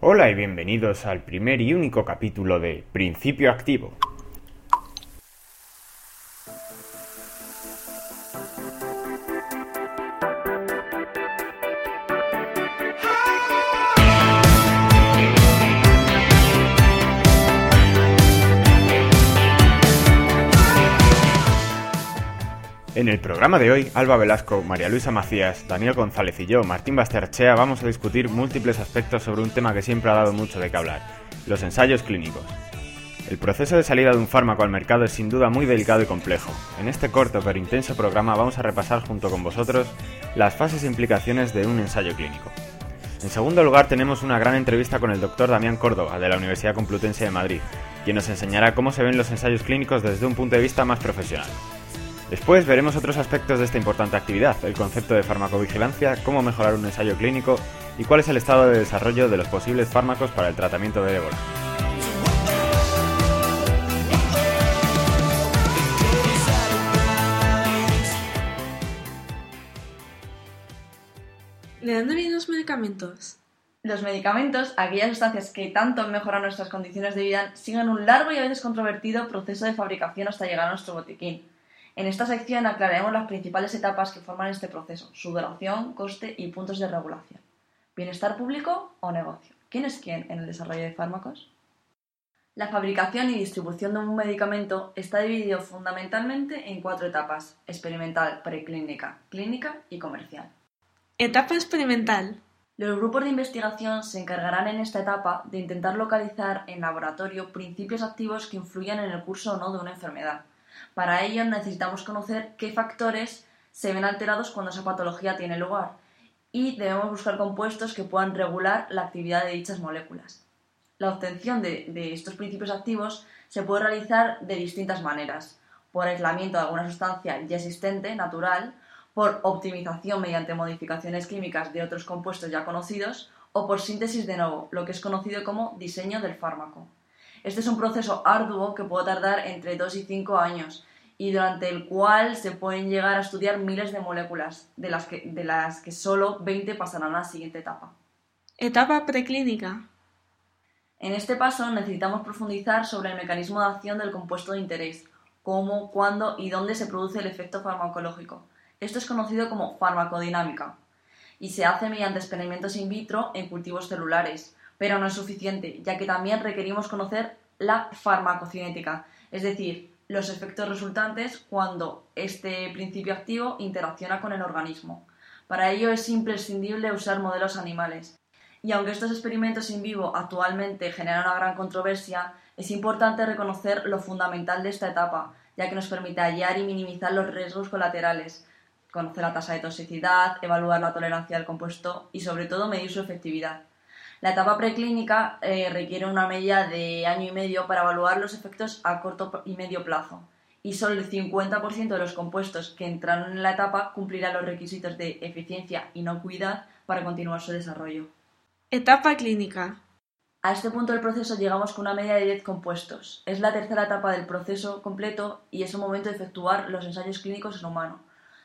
Hola y bienvenidos al primer y único capítulo de Principio Activo. En el programa de hoy, Alba Velasco, María Luisa Macías, Daniel González y yo, Martín Basterchea, vamos a discutir múltiples aspectos sobre un tema que siempre ha dado mucho de qué hablar, los ensayos clínicos. El proceso de salida de un fármaco al mercado es sin duda muy delicado y complejo. En este corto pero intenso programa vamos a repasar junto con vosotros las fases e implicaciones de un ensayo clínico. En segundo lugar tenemos una gran entrevista con el doctor Damián Córdoba de la Universidad Complutense de Madrid, quien nos enseñará cómo se ven los ensayos clínicos desde un punto de vista más profesional. Después veremos otros aspectos de esta importante actividad, el concepto de farmacovigilancia, cómo mejorar un ensayo clínico y cuál es el estado de desarrollo de los posibles fármacos para el tratamiento de ébola. ¿De dónde vienen los medicamentos? Los medicamentos, aquellas sustancias que tanto mejoran nuestras condiciones de vida, siguen un largo y a veces controvertido proceso de fabricación hasta llegar a nuestro botiquín. En esta sección aclararemos las principales etapas que forman este proceso, su duración, coste y puntos de regulación. ¿Bienestar público o negocio? ¿Quién es quién en el desarrollo de fármacos? La fabricación y distribución de un medicamento está dividido fundamentalmente en cuatro etapas, experimental, preclínica, clínica y comercial. Etapa experimental. Los grupos de investigación se encargarán en esta etapa de intentar localizar en laboratorio principios activos que influyan en el curso o no de una enfermedad. Para ello necesitamos conocer qué factores se ven alterados cuando esa patología tiene lugar y debemos buscar compuestos que puedan regular la actividad de dichas moléculas. La obtención de, estos principios activos se puede realizar de distintas maneras, por aislamiento de alguna sustancia ya existente, natural, por optimización mediante modificaciones químicas de otros compuestos ya conocidos o por síntesis de nuevo, lo que es conocido como diseño del fármaco. Este es un proceso arduo que puede tardar entre 2 y 5 años y durante el cual se pueden llegar a estudiar miles de moléculas, de las que, de las que solo 20 pasarán a la siguiente etapa. Etapa preclínica. En este paso necesitamos profundizar sobre el mecanismo de acción del compuesto de interés, cómo, cuándo y dónde se produce el efecto farmacológico. Esto es conocido como farmacodinámica y se hace mediante experimentos in vitro en cultivos celulares, pero no es suficiente, ya que también requerimos conocer la farmacocinética, es decir, los efectos resultantes cuando este principio activo interacciona con el organismo. Para ello es imprescindible usar modelos animales. Y aunque estos experimentos in vivo actualmente generan una gran controversia, es importante reconocer lo fundamental de esta etapa, ya que nos permite hallar y minimizar los riesgos colaterales, conocer la tasa de toxicidad, evaluar la tolerancia al compuesto y sobre todo medir su efectividad. La etapa preclínica eh, requiere una media de año y medio para evaluar los efectos a corto y medio plazo y solo el 50% de los compuestos que entraron en la etapa cumplirán los requisitos de eficiencia y inocuidad para continuar su desarrollo. Etapa clínica. A este punto del proceso llegamos con una media de 10 compuestos. Es la tercera etapa del proceso completo y es el momento de efectuar los ensayos clínicos en humano.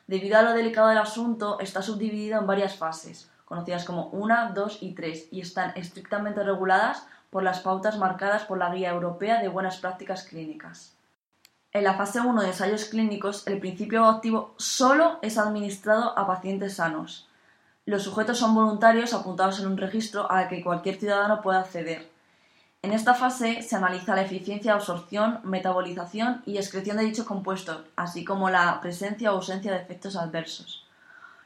Debido a lo delicado del asunto, está subdividido en varias fases, conocidas como 1, 2 y 3, y están estrictamente reguladas por las pautas marcadas por la Guía Europea de Buenas Prácticas Clínicas. En la fase 1 de ensayos clínicos, el principio activo solo es administrado a pacientes sanos. Los sujetos son voluntarios apuntados en un registro al que cualquier ciudadano puede acceder. En esta fase se analiza la eficiencia, absorción, metabolización y excreción de dichos compuestos, así como la presencia o ausencia de efectos adversos.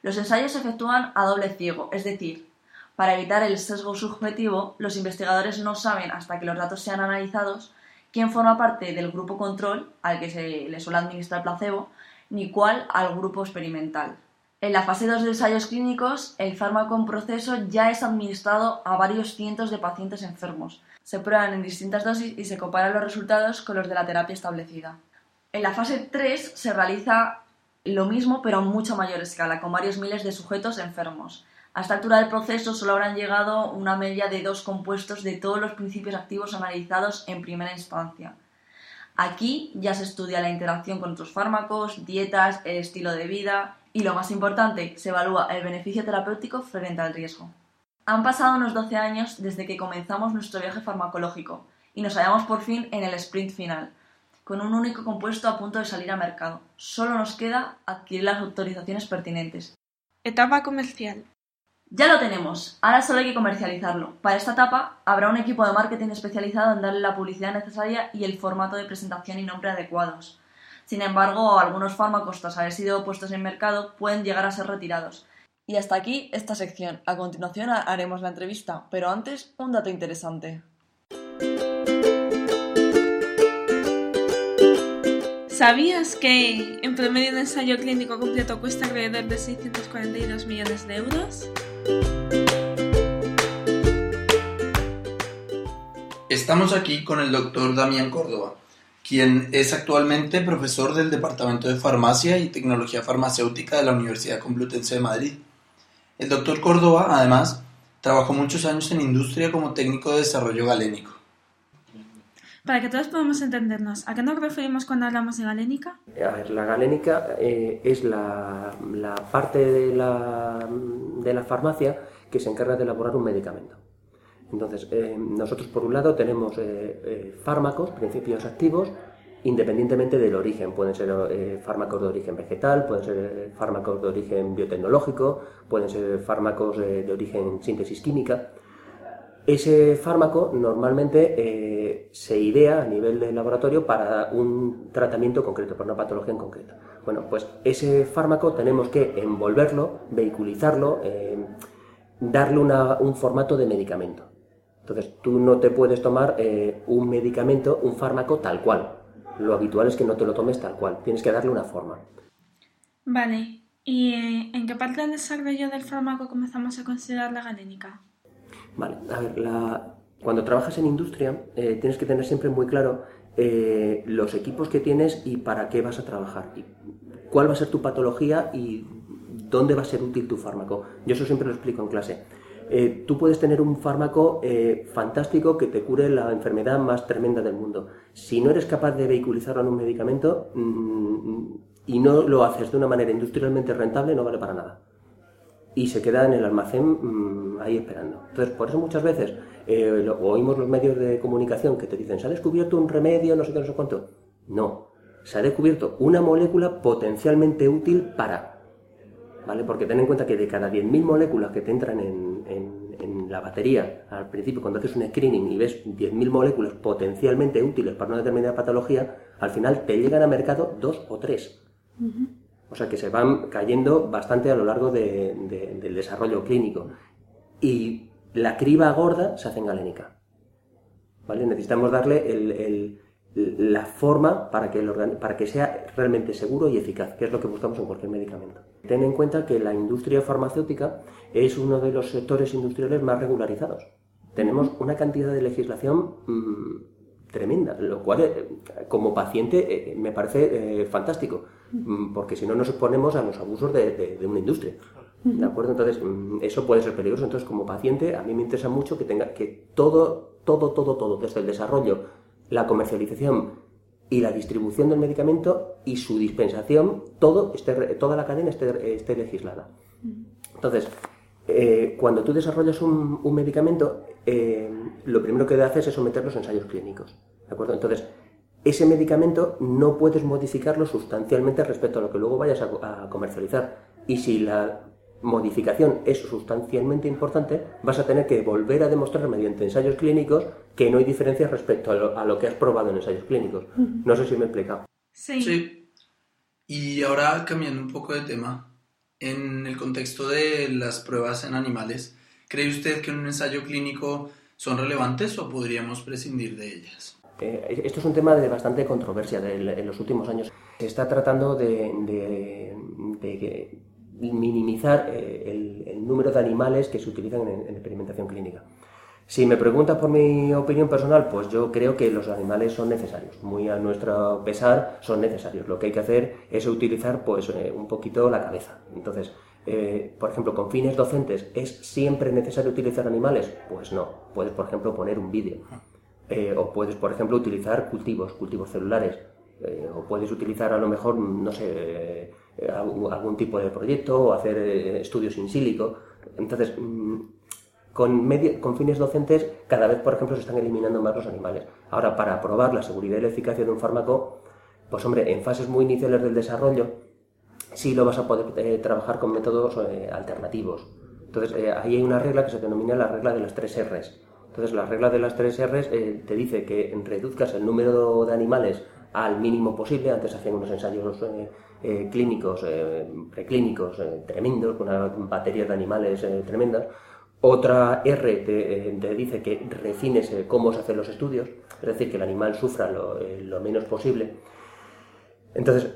Los ensayos se efectúan a doble ciego, es decir, para evitar el sesgo subjetivo, los investigadores no saben, hasta que los datos sean analizados, quién forma parte del grupo control, al que se le suele administrar placebo, ni cuál al grupo experimental. En la fase 2 de ensayos clínicos, el fármaco en proceso ya es administrado a varios cientos de pacientes enfermos. Se prueban en distintas dosis y se comparan los resultados con los de la terapia establecida. En la fase 3 se realiza lo mismo pero a mucha mayor escala, con varios miles de sujetos enfermos. A esta altura del proceso solo habrán llegado una media de dos compuestos de todos los principios activos analizados en primera instancia. Aquí ya se estudia la interacción con otros fármacos, dietas, el estilo de vida y, lo más importante, se evalúa el beneficio terapéutico frente al riesgo. Han pasado unos 12 años desde que comenzamos nuestro viaje farmacológico y nos hallamos por fin en el sprint final, con un único compuesto a punto de salir a mercado. Solo nos queda adquirir las autorizaciones pertinentes. Etapa comercial. Ya lo tenemos, ahora solo hay que comercializarlo. Para esta etapa habrá un equipo de marketing especializado en darle la publicidad necesaria y el formato de presentación y nombre adecuados. Sin embargo, algunos fármacos, tras haber sido puestos en mercado, pueden llegar a ser retirados. Y hasta aquí esta sección. A continuación haremos la entrevista, pero antes un dato interesante. ¿Sabías que en promedio un ensayo clínico completo cuesta alrededor de 642 millones de euros? Estamos aquí con el doctor Damián Córdoba, quien es actualmente profesor del Departamento de Farmacia y Tecnología Farmacéutica de la Universidad Complutense de Madrid. El doctor Córdoba, además, trabajó muchos años en industria como técnico de desarrollo galénico. Para que todos podamos entendernos, ¿a qué nos referimos cuando hablamos de galénica? A ver, la galénica eh, es la, parte de la, de la farmacia que se encarga de elaborar un medicamento. Entonces, eh, nosotros por un lado tenemos eh, fármacos, principios activos, independientemente del origen. Pueden ser fármacos de origen vegetal, pueden ser fármacos de origen biotecnológico, pueden ser fármacos de origen síntesis química. Ese fármaco normalmente eh, se idea a nivel de laboratorio para un tratamiento concreto, para una patología en concreto. Bueno, pues ese fármaco tenemos que envolverlo, vehiculizarlo, darle un formato de medicamento. Entonces, tú no te puedes tomar un medicamento, un fármaco tal cual lo habitual es que no te lo tomes tal cual, tienes que darle una forma. Vale, ¿y eh, en qué parte del desarrollo del fármaco comenzamos a considerar la galénica? Vale, a ver, cuando trabajas en industria eh, tienes que tener siempre muy claro eh, los equipos que tienes y para qué vas a trabajar, y cuál va a ser tu patología y dónde va a ser útil tu fármaco. Yo eso siempre lo explico en clase. Eh, tú puedes tener un fármaco eh, fantástico que te cure la enfermedad más tremenda del mundo. Si no eres capaz de vehiculizarlo en un medicamento mm, y no lo haces de una manera industrialmente rentable, no vale para nada. Y se queda en el almacén mm, ahí esperando. Entonces, por eso muchas veces eh, oímos los medios de comunicación que te dicen, ¿se ha descubierto un remedio, no sé qué, no sé cuánto? No, se ha descubierto una molécula potencialmente útil para ¿vale? Porque ten en cuenta que de cada 10.000 moléculas que te entran en, la batería, al principio cuando haces un screening y ves 10.000 moléculas potencialmente útiles para una determinada patología, al final te llegan a mercado dos o tres. O sea que se van cayendo bastante a lo largo del desarrollo clínico. Y la criba gorda se hace en galénica. ¿Vale? Necesitamos darle la forma para que, el para que sea realmente seguro y eficaz, que es lo que buscamos en cualquier medicamento. Ten en cuenta que la industria farmacéutica es uno de los sectores industriales más regularizados. Tenemos una cantidad de legislación mm, tremenda, lo cual eh, como paciente eh, me parece eh, fantástico, porque si no nos exponemos a los abusos de, una industria. ¿De acuerdo? Entonces, mm, eso puede ser peligroso. Entonces, como paciente, a mí me interesa mucho que tenga que todo, todo, todo, todo, desde el desarrollo la comercialización y la distribución del medicamento y su dispensación, todo toda la cadena esté, legislada. Entonces, eh, cuando tú desarrollas un, medicamento, eh, lo primero que haces es someterlos a ensayos clínicos. ¿De acuerdo? Entonces, ese medicamento no puedes modificarlo sustancialmente respecto a lo que luego vayas a comercializar. Y si la modificación es sustancialmente importante, vas a tener que volver a demostrar mediante ensayos clínicos que no hay diferencia respecto a lo, que has probado en ensayos clínicos. No sé si me he explicado. Sí. sí. Y ahora cambiando un poco de tema, en el contexto de las pruebas en animales, ¿cree usted que en un ensayo clínico son relevantes o podríamos prescindir de ellas? Eh, esto es un tema de bastante controversia en los últimos años. Se está tratando de, minimizar eh, el, número de animales que se utilizan en, experimentación clínica. Si me preguntas por mi opinión personal, pues yo creo que los animales son necesarios, muy a nuestro pesar son necesarios. Lo que hay que hacer es utilizar pues eh, un poquito la cabeza. Entonces, eh, por ejemplo, con fines docentes, ¿es siempre necesario utilizar animales? Pues no. Puedes, por ejemplo, poner un vídeo. O puedes, por ejemplo, utilizar cultivos, cultivos celulares. o puedes utilizar a lo mejor, no sé, eh, algún, tipo de proyecto o hacer eh, estudios in sílico. Entonces, mm, con, con fines docentes, cada vez, por ejemplo, se están eliminando más los animales. Ahora, para probar la seguridad y la eficacia de un fármaco, pues hombre, en fases muy iniciales del desarrollo, sí lo vas a poder eh, trabajar con métodos eh, alternativos. Entonces, eh, ahí hay una regla que se denomina la regla de las tres R's. Entonces, la regla de las tres R's te dice que reduzcas el número de animales al mínimo posible. Antes hacían unos ensayos clínicos, preclínicos tremendos, con una batería de animales tremendas. Otra R te, dice que refines cómo se hacen los estudios, es decir, que el animal sufra lo menos posible. Entonces,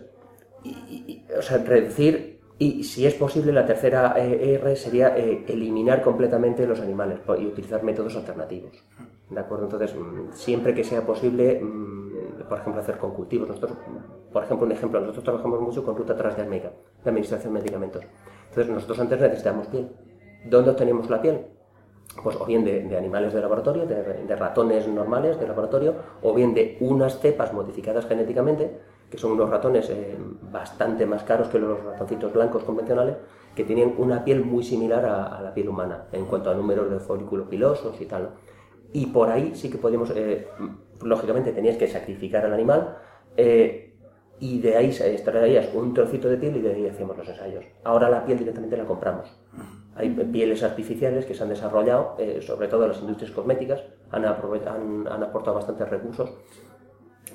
o sea, reducir y si es posible la tercera eh, R sería eh, eliminar completamente los animales y utilizar métodos alternativos. ¿De acuerdo? Entonces, mm, siempre que sea posible, mm, por ejemplo, hacer con cultivos. Nosotros, por ejemplo, un ejemplo, nosotros trabajamos mucho con ruta transdérmica, de administración de medicamentos. Entonces, nosotros antes necesitamos piel. ¿Dónde obtenemos la piel? Pues o bien de, animales de laboratorio, de, de ratones normales de laboratorio, o bien de unas cepas modificadas genéticamente, que son unos ratones eh, bastante más caros que los ratoncitos blancos convencionales, que tienen una piel muy similar a, la piel humana en cuanto a números de folículos pilosos y tal. Y por ahí sí que podemos, eh, lógicamente tenías que sacrificar al animal eh, y de ahí extraerías un trocito de piel y de ahí hacíamos los ensayos. Ahora la piel directamente la compramos. Hay pieles artificiales que se han desarrollado, sobre todo las industrias cosméticas, han, han, han aportado bastantes recursos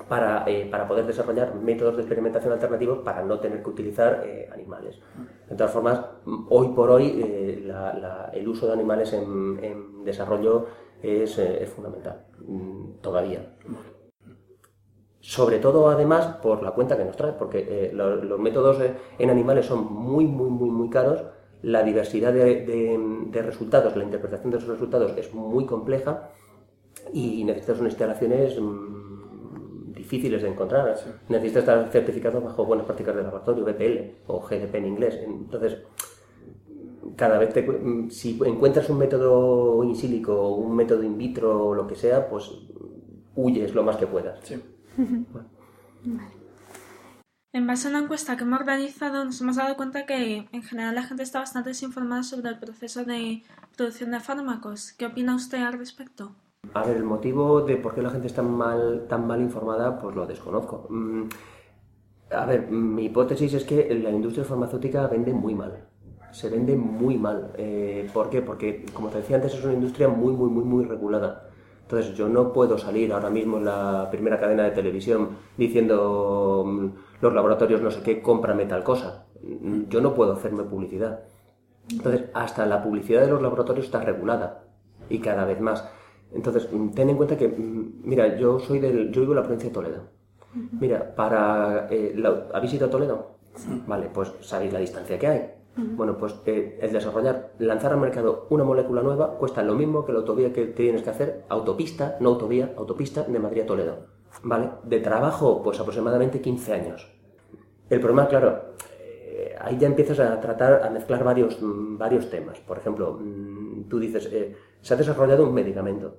para, eh, para, poder desarrollar métodos de experimentación alternativos para no tener que utilizar eh, animales. De todas formas, hoy por hoy eh, el uso de animales en, desarrollo es, fundamental, mm, todavía. Sobre todo, además, por la cuenta que nos trae, porque los, métodos en animales son muy, muy, muy, muy caros, la diversidad de, de resultados, la interpretación de esos resultados es muy compleja y necesitas unas instalaciones mm, difíciles de encontrar. Necesitas estar certificado bajo buenas prácticas de laboratorio, BPL o GDP en inglés. Entonces, cada vez te, si encuentras un método in silico, un método in vitro o lo que sea, pues huyes lo más que puedas. En base a una encuesta que hemos organizado, nos hemos dado cuenta que en general la gente está bastante desinformada sobre el proceso de producción de fármacos. ¿Qué opina usted al respecto? A ver, el motivo de por qué la gente está mal, tan mal informada, pues lo desconozco. Mm, a ver, mi hipótesis es que la industria farmacéutica vende muy mal. Se vende muy mal. Eh, ¿Por qué? Porque, como te decía antes, es una industria muy, muy, muy, muy regulada. Entonces, yo no puedo salir ahora mismo en la primera cadena de televisión diciendo mm, los laboratorios no sé qué, cómprame tal cosa. Mm, yo no puedo hacerme publicidad. Entonces, hasta la publicidad de los laboratorios está regulada y cada vez más. Entonces, mm, ten en cuenta que, mm, mira, yo soy del, yo vivo en la provincia de Toledo. Mira, para, eh, ¿habéis ido a Toledo? Vale, pues sabéis la distancia que hay. Bueno, pues eh, el desarrollar, lanzar al mercado una molécula nueva cuesta lo mismo que la autovía que tienes que hacer, autopista, no autovía, autopista de Madrid a Toledo. ¿Vale? De trabajo, pues aproximadamente 15 años. El problema, claro, eh, ahí ya empiezas a tratar, a mezclar varios, mm, varios temas. Por ejemplo, tú dices, se ha desarrollado un medicamento.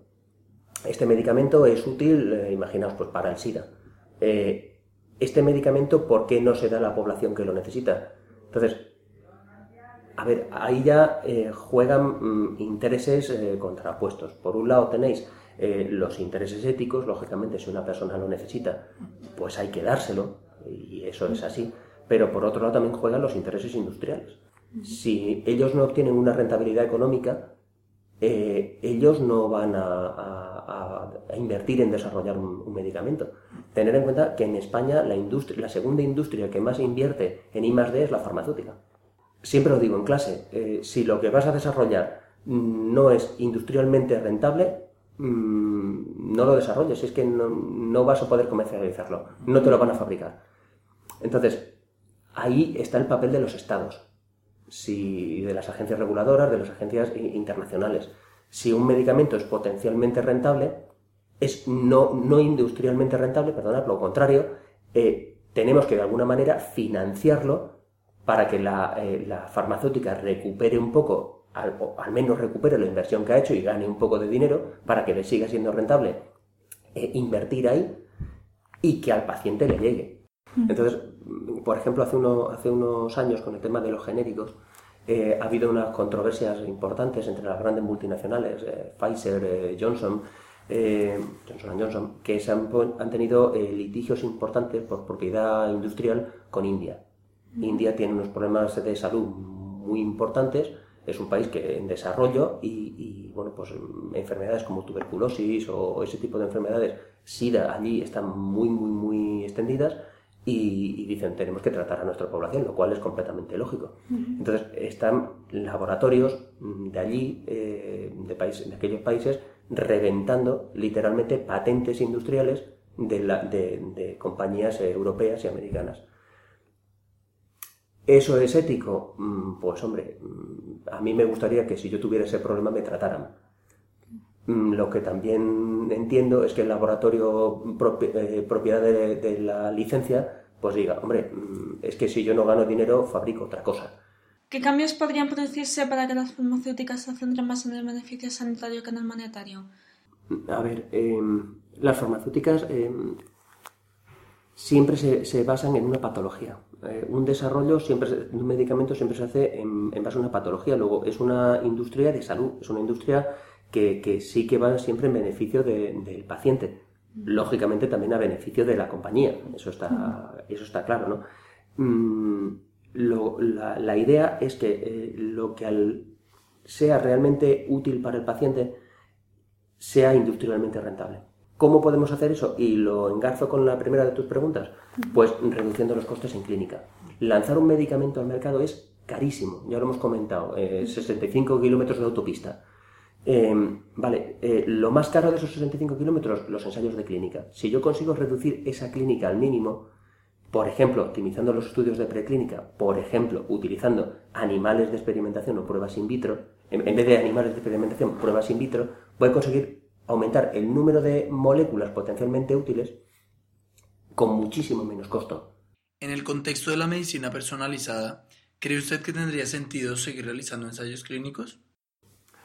Este medicamento es útil, eh, imaginaos, pues para el SIDA. Eh, este medicamento, ¿por qué no se da a la población que lo necesita? Entonces, a ver, ahí ya eh, juegan mm, intereses contrapuestos. Por un lado tenéis los intereses éticos, lógicamente si una persona lo necesita, pues hay que dárselo, y eso es así. Pero por otro lado también juegan los intereses industriales. Si ellos no obtienen una rentabilidad económica, eh, ellos no van a, invertir en desarrollar un, medicamento. Tener en cuenta que en España la, industria, la segunda industria que más invierte en I+.D. es la farmacéutica. Siempre lo digo en clase, eh, si lo que vas a desarrollar no es industrialmente rentable, mm, no lo desarrolles, es que no, no vas a poder comercializarlo, no te lo van a fabricar. Entonces, ahí está el papel de los estados si, de las agencias reguladoras, de las agencias internacionales. Si un medicamento es potencialmente rentable, es no, no industrialmente rentable, perdonad, lo contrario, eh, tenemos que de alguna manera financiarlo para que la, eh, la farmacéutica recupere un poco, al, o al menos recupere la inversión que ha hecho y gane un poco de dinero para que le siga siendo rentable eh, invertir ahí y que al paciente le llegue. Entonces, por ejemplo, hace, uno, hace unos años con el tema de los genéricos, ha habido unas controversias importantes entre las grandes multinacionales, Pfizer, Johnson, Johnson Johnson, que se han, han tenido litigios importantes por propiedad industrial con India. India tiene unos problemas de salud muy importantes, es un país que en desarrollo y, bueno, pues enfermedades como tuberculosis o ese tipo de enfermedades, SIDA allí están muy, muy, muy extendidas y, dicen tenemos que tratar a nuestra población, lo cual es completamente lógico. Entonces están laboratorios de allí, eh, de, de aquellos países, reventando literalmente patentes industriales de, de compañías europeas y americanas. ¿Eso es ético? Mm, pues hombre, mm, a mí me gustaría que si yo tuviera ese problema me trataran. Mm, lo que también entiendo es que el laboratorio eh, propiedad de, la licencia, pues diga, hombre, es que si yo no gano dinero, fabrico otra cosa. ¿Qué cambios podrían producirse para que las farmacéuticas se centren más en el beneficio sanitario que en el monetario? A ver, em, las farmacéuticas em, siempre se basan en una patología. Eh, un desarrollo, siempre, un medicamento siempre se hace en, base a una patología. Luego, es una industria de salud, es una industria que, sí que va siempre en beneficio del paciente. Lógicamente también a beneficio de la compañía, eso está, eso está claro, ¿no? Mm, la, idea es que eh, lo que sea realmente útil para el paciente sea industrialmente rentable. ¿Cómo podemos hacer eso? Y lo engarzo con la primera de tus preguntas. Pues reduciendo los costes en clínica. Lanzar un medicamento al mercado es carísimo, ya lo hemos comentado, 65 eh, kilómetros de autopista. Em, vale, eh, lo más caro de esos 65 kilómetros, los ensayos de clínica. Si yo consigo reducir esa clínica al mínimo, por ejemplo, optimizando los estudios de preclínica, por ejemplo, utilizando animales de experimentación o pruebas in vitro, en, en vez de animales de experimentación, pruebas in vitro, voy a conseguir aumentar el número de moléculas potencialmente útiles con muchísimo menos costo. En el contexto de la medicina personalizada, ¿cree usted que tendría sentido seguir realizando ensayos clínicos?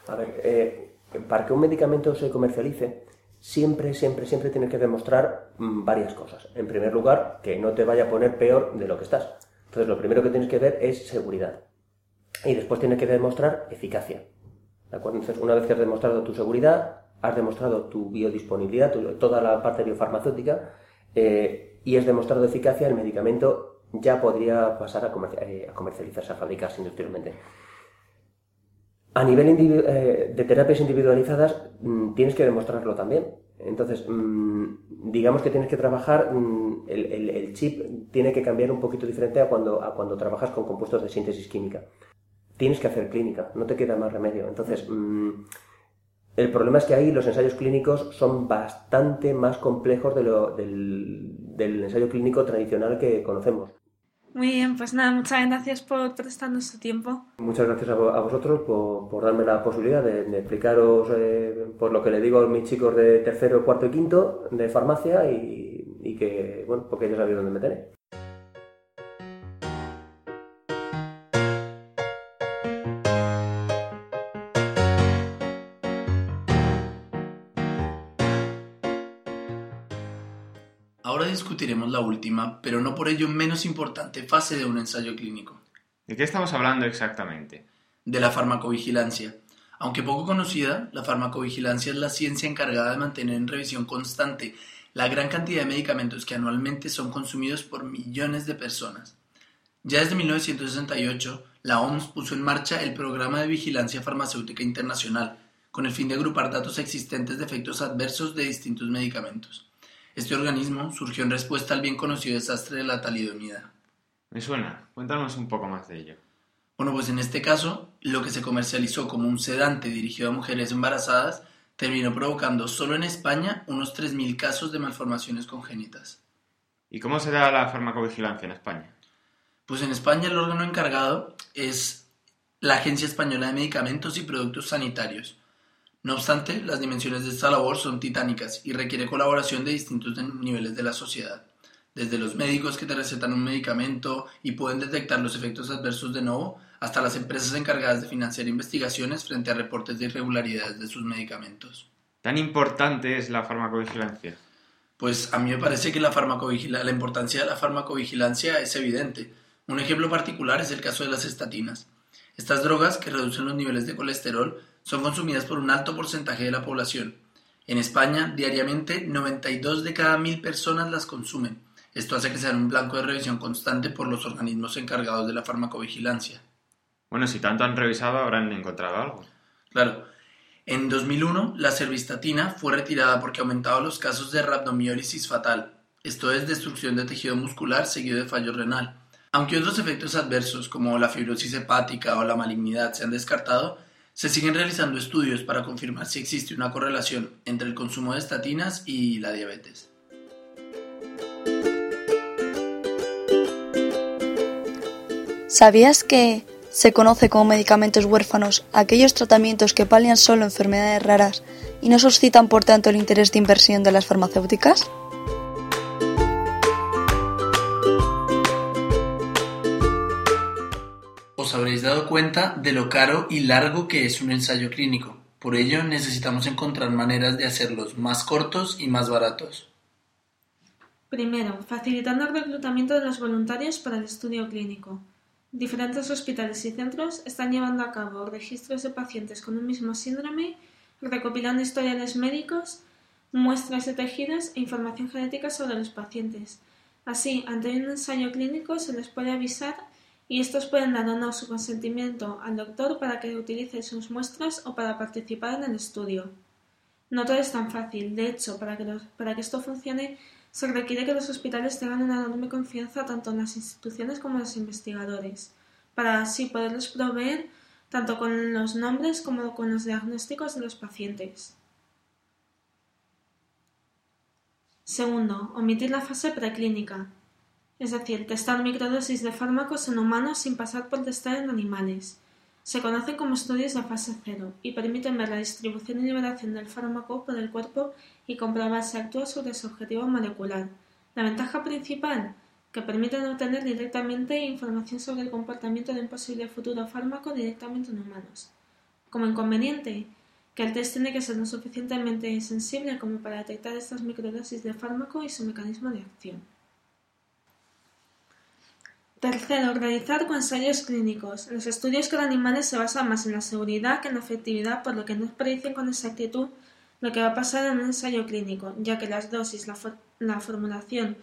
A ver, eh, para que un medicamento se comercialice, siempre, siempre, siempre tienes que demostrar mm, varias cosas. En primer lugar, que no te vaya a poner peor de lo que estás. Entonces, lo primero que tienes que ver es seguridad. Y después tienes que demostrar eficacia. Entonces, una vez que has demostrado tu seguridad, has demostrado tu biodisponibilidad, toda la parte biofarmacéutica, eh, y has demostrado eficacia, el medicamento ya podría pasar a, eh, comercializarse, a fabricarse industrialmente. A nivel eh, de terapias individualizadas, mm, tienes que demostrarlo también. Entonces, mm, digamos que tienes que trabajar, mm, el, chip tiene que cambiar un poquito diferente a cuando, a cuando trabajas con compuestos de síntesis química. Tienes que hacer clínica, no te queda más remedio. Entonces, el problema es que ahí los ensayos clínicos son bastante más complejos de lo, del, ensayo clínico tradicional que conocemos. Muy bien, pues nada, muchas gracias por prestarnos su tiempo. Muchas gracias a, vosotros por, darme la posibilidad de, explicaros eh, por lo que le digo a mis chicos de tercero, cuarto y quinto de farmacia y, que, bueno, porque ya sabéis dónde me. Discutiremos la última, pero no por ello menos importante fase de un ensayo clínico. ¿De qué estamos hablando exactamente? De la farmacovigilancia. Aunque poco conocida, la farmacovigilancia es la ciencia encargada de mantener en revisión constante la gran cantidad de medicamentos que anualmente son consumidos por millones de personas. Ya desde 1968, la OMS puso en marcha el Programa de Vigilancia Farmacéutica Internacional, con el fin de agrupar datos existentes de efectos adversos de distintos medicamentos. Este organismo surgió en respuesta al bien conocido desastre de la talidomida. Me suena, cuéntanos un poco más de ello. Bueno, pues en este caso, lo que se comercializó como un sedante dirigido a mujeres embarazadas terminó provocando solo en España unos 3.000 casos de malformaciones congénitas. ¿Y cómo se da la farmacovigilancia en España? Pues en España el órgano encargado es la Agencia Española de Medicamentos y Productos Sanitarios, no obstante, las dimensiones de esta labor son titánicas y requiere colaboración de distintos niveles de la sociedad, desde los médicos que te recetan un medicamento y pueden detectar los efectos adversos de nuevo, hasta las empresas encargadas de financiar investigaciones frente a reportes de irregularidades de sus medicamentos. ¿Tan importante es la farmacovigilancia? Pues a mí me parece que la, la importancia de la farmacovigilancia es evidente. Un ejemplo particular es el caso de las estatinas. Estas drogas, que reducen los niveles de colesterol, son consumidas por un alto porcentaje de la población. En España, diariamente, 92 de cada mil personas las consumen. Esto hace que sean un blanco de revisión constante por los organismos encargados de la farmacovigilancia. Bueno, si tanto han revisado, habrán encontrado algo. Claro. En 2001, la cervistatina fue retirada porque aumentaba los casos de rhabdomiólisis fatal, esto es destrucción de tejido muscular seguido de fallo renal. Aunque otros efectos adversos como la fibrosis hepática o la malignidad se han descartado, se siguen realizando estudios para confirmar si existe una correlación entre el consumo de estatinas y la diabetes. ¿Sabías que se conoce como medicamentos huérfanos aquellos tratamientos que palian solo enfermedades raras y no suscitan por tanto el interés de inversión de las farmacéuticas? Habréis dado cuenta de lo caro y largo que es un ensayo clínico. Por ello necesitamos encontrar maneras de hacerlos más cortos y más baratos. Primero, facilitando el reclutamiento de los voluntarios para el estudio clínico. Diferentes hospitales y centros están llevando a cabo registros de pacientes con un mismo síndrome, recopilando historiales médicos, muestras de tejidos e información genética sobre los pacientes. Así, ante un ensayo clínico se les puede avisar y estos pueden dar o no su consentimiento al doctor para que utilice sus muestras o para participar en el estudio. No todo es tan fácil. De hecho, para que, esto funcione, se requiere que los hospitales tengan una enorme confianza tanto en las instituciones como en los investigadores, para así poderlos proveer tanto con los nombres como con los diagnósticos de los pacientes. Segundo, omitir la fase preclínica es decir, testar microdosis de fármacos en humanos sin pasar por testar en animales. Se conocen como estudios de fase cero y permiten ver la distribución y liberación del fármaco por el cuerpo y comprobar si actúa sobre su objetivo molecular. La ventaja principal, que permiten obtener directamente información sobre el comportamiento de un posible futuro fármaco directamente en humanos. Como inconveniente, que el test tiene que ser lo suficientemente sensible como para detectar estas microdosis de fármaco y su mecanismo de acción. Tercero, realizar ensayos clínicos. Los estudios con animales se basan más en la seguridad que en la efectividad, por lo que no predicen con exactitud lo que va a pasar en un ensayo clínico, ya que las dosis, la, formulación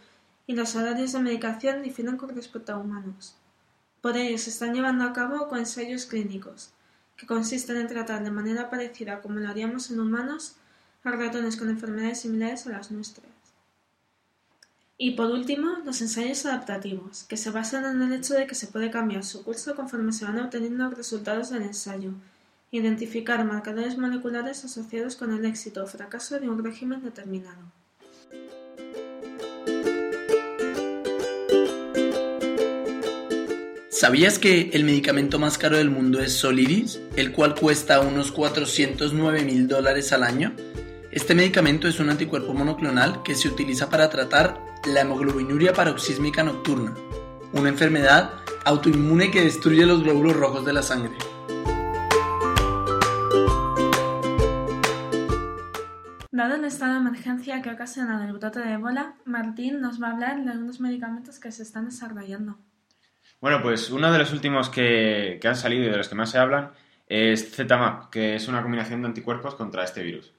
y los horarios de medicación difieren con respecto a humanos. Por ello, se están llevando a cabo ensayos clínicos, que consisten en tratar de manera parecida como lo haríamos en humanos a ratones con enfermedades similares a las nuestras. Y por último, los ensayos adaptativos, que se basan en el hecho de que se puede cambiar su curso conforme se van obteniendo resultados del ensayo, identificar marcadores moleculares asociados con el éxito o fracaso de un régimen determinado. ¿Sabías que el medicamento más caro del mundo es Soliris, el cual cuesta unos 409 mil dólares al año? Este medicamento es un anticuerpo monoclonal que se utiliza para tratar la hemoglobinuria paroxísmica nocturna, una enfermedad autoinmune que destruye los glóbulos rojos de la sangre. Dado el estado de emergencia que ha ocasionado el brote de ébola, Martín nos va a hablar de algunos medicamentos que se están desarrollando. Bueno, pues uno de los últimos que, que han salido y de los que más se hablan es ZMAP, que es una combinación de anticuerpos contra este virus.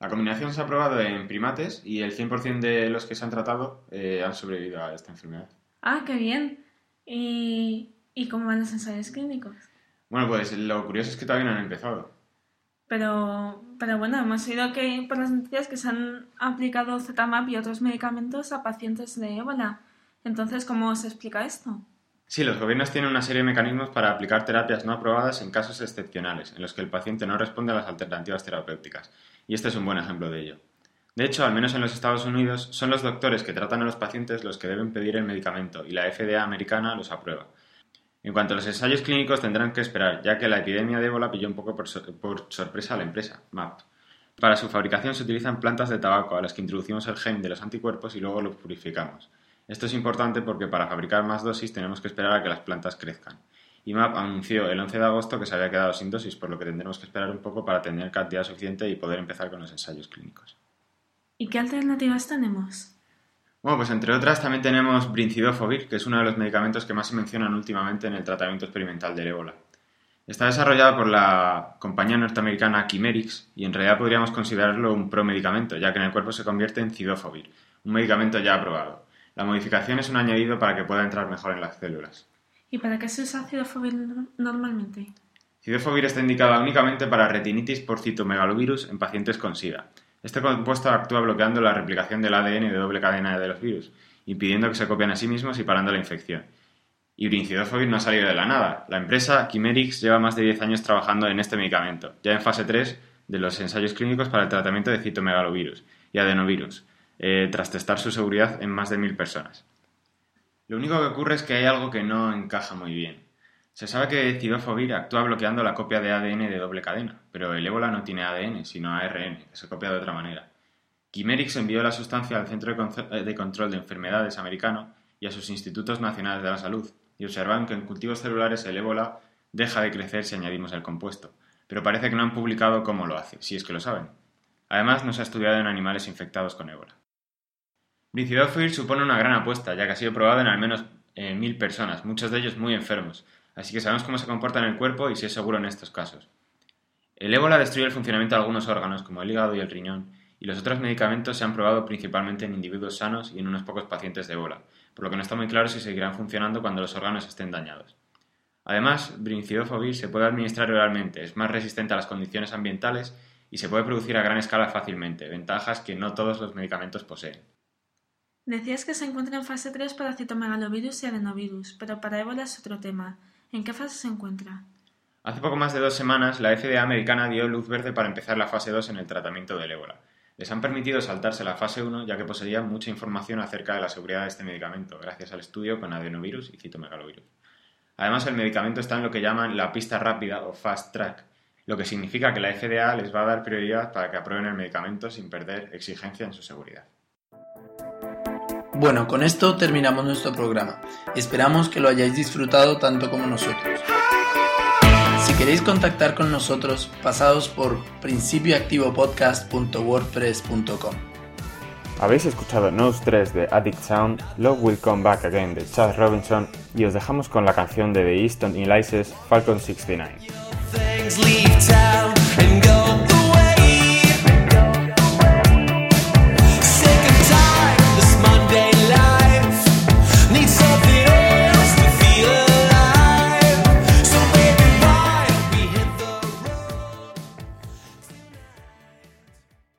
La combinación se ha probado en primates y el 100% de los que se han tratado eh, han sobrevivido a esta enfermedad. Ah, qué bien. ¿Y, cómo van los ensayos clínicos? Bueno, pues lo curioso es que todavía no han empezado. Pero, pero bueno, hemos oído que por las noticias que se han aplicado ZMAP y otros medicamentos a pacientes de ébola. Entonces, ¿cómo se explica esto? Sí, los gobiernos tienen una serie de mecanismos para aplicar terapias no aprobadas en casos excepcionales, en los que el paciente no responde a las alternativas terapéuticas y este es un buen ejemplo de ello. De hecho, al menos en los Estados Unidos, son los doctores que tratan a los pacientes los que deben pedir el medicamento y la FDA americana los aprueba. En cuanto a los ensayos clínicos, tendrán que esperar, ya que la epidemia de ébola pilló un poco por, sorpresa a la empresa, MAP. Para su fabricación se utilizan plantas de tabaco a las que introducimos el gen de los anticuerpos y luego los purificamos. Esto es importante porque para fabricar más dosis tenemos que esperar a que las plantas crezcan. IMAP anunció el 11 de agosto que se había quedado sin dosis, por lo que tendremos que esperar un poco para tener cantidad suficiente y poder empezar con los ensayos clínicos. ¿Y qué alternativas tenemos? Bueno, pues entre otras también tenemos Brincidofovir, que es uno de los medicamentos que más se mencionan últimamente en el tratamiento experimental del ébola. Está desarrollado por la compañía norteamericana Chimerix y en realidad podríamos considerarlo un promedicamento, ya que en el cuerpo se convierte en cidofovir, un medicamento ya aprobado. La modificación es un añadido para que pueda entrar mejor en las células. ¿Y para qué se usa cidofovir normalmente? Cidofovir está indicada únicamente para retinitis por citomegalovirus en pacientes con SIDA. Este compuesto actúa bloqueando la replicación del ADN de doble cadena de los virus, impidiendo que se copien a sí mismos y parando la infección. Y brincidofovir no ha salido de la nada. La empresa Chimerix lleva más de 10 años trabajando en este medicamento, ya en fase 3 de los ensayos clínicos para el tratamiento de citomegalovirus y adenovirus, eh, tras testar su seguridad en más de 1.000 personas. Lo único que ocurre es que hay algo que no encaja muy bien. Se sabe que cidofovir actúa bloqueando la copia de ADN de doble cadena, pero el ébola no tiene ADN, sino ARN, que se copia de otra manera. Chimerix envió la sustancia al Centro de Control de Enfermedades americano y a sus institutos nacionales de la salud, y observan que en cultivos celulares el ébola deja de crecer si añadimos el compuesto, pero parece que no han publicado cómo lo hace, si es que lo saben. Además, no se ha estudiado en animales infectados con ébola. Brincidofovir supone una gran apuesta, ya que ha sido probado en al menos eh, mil personas, muchos de ellos muy enfermos, así que sabemos cómo se comporta en el cuerpo y si es seguro en estos casos. El ébola destruye el funcionamiento de algunos órganos, como el hígado y el riñón, y los otros medicamentos se han probado principalmente en individuos sanos y en unos pocos pacientes de ébola, por lo que no está muy claro si seguirán funcionando cuando los órganos estén dañados. Además, brincidofovir se puede administrar oralmente, es más resistente a las condiciones ambientales y se puede producir a gran escala fácilmente, ventajas que no todos los medicamentos poseen. Decías que se encuentra en fase 3 para citomegalovirus y adenovirus, pero para ébola es otro tema. ¿En qué fase se encuentra? Hace poco más de dos semanas, la FDA americana dio luz verde para empezar la fase 2 en el tratamiento del ébola. Les han permitido saltarse la fase 1 ya que poseían mucha información acerca de la seguridad de este medicamento, gracias al estudio con adenovirus y citomegalovirus. Además, el medicamento está en lo que llaman la pista rápida o fast track, lo que significa que la FDA les va a dar prioridad para que aprueben el medicamento sin perder exigencia en su seguridad. Bueno, con esto terminamos nuestro programa. Esperamos que lo hayáis disfrutado tanto como nosotros. Si queréis contactar con nosotros, pasados por principioactivopodcast.wordpress.com. Habéis escuchado Nose 3 de Addict Sound, Love Will Come Back Again de Chad Robinson y os dejamos con la canción de The Easton Elises Falcon 69.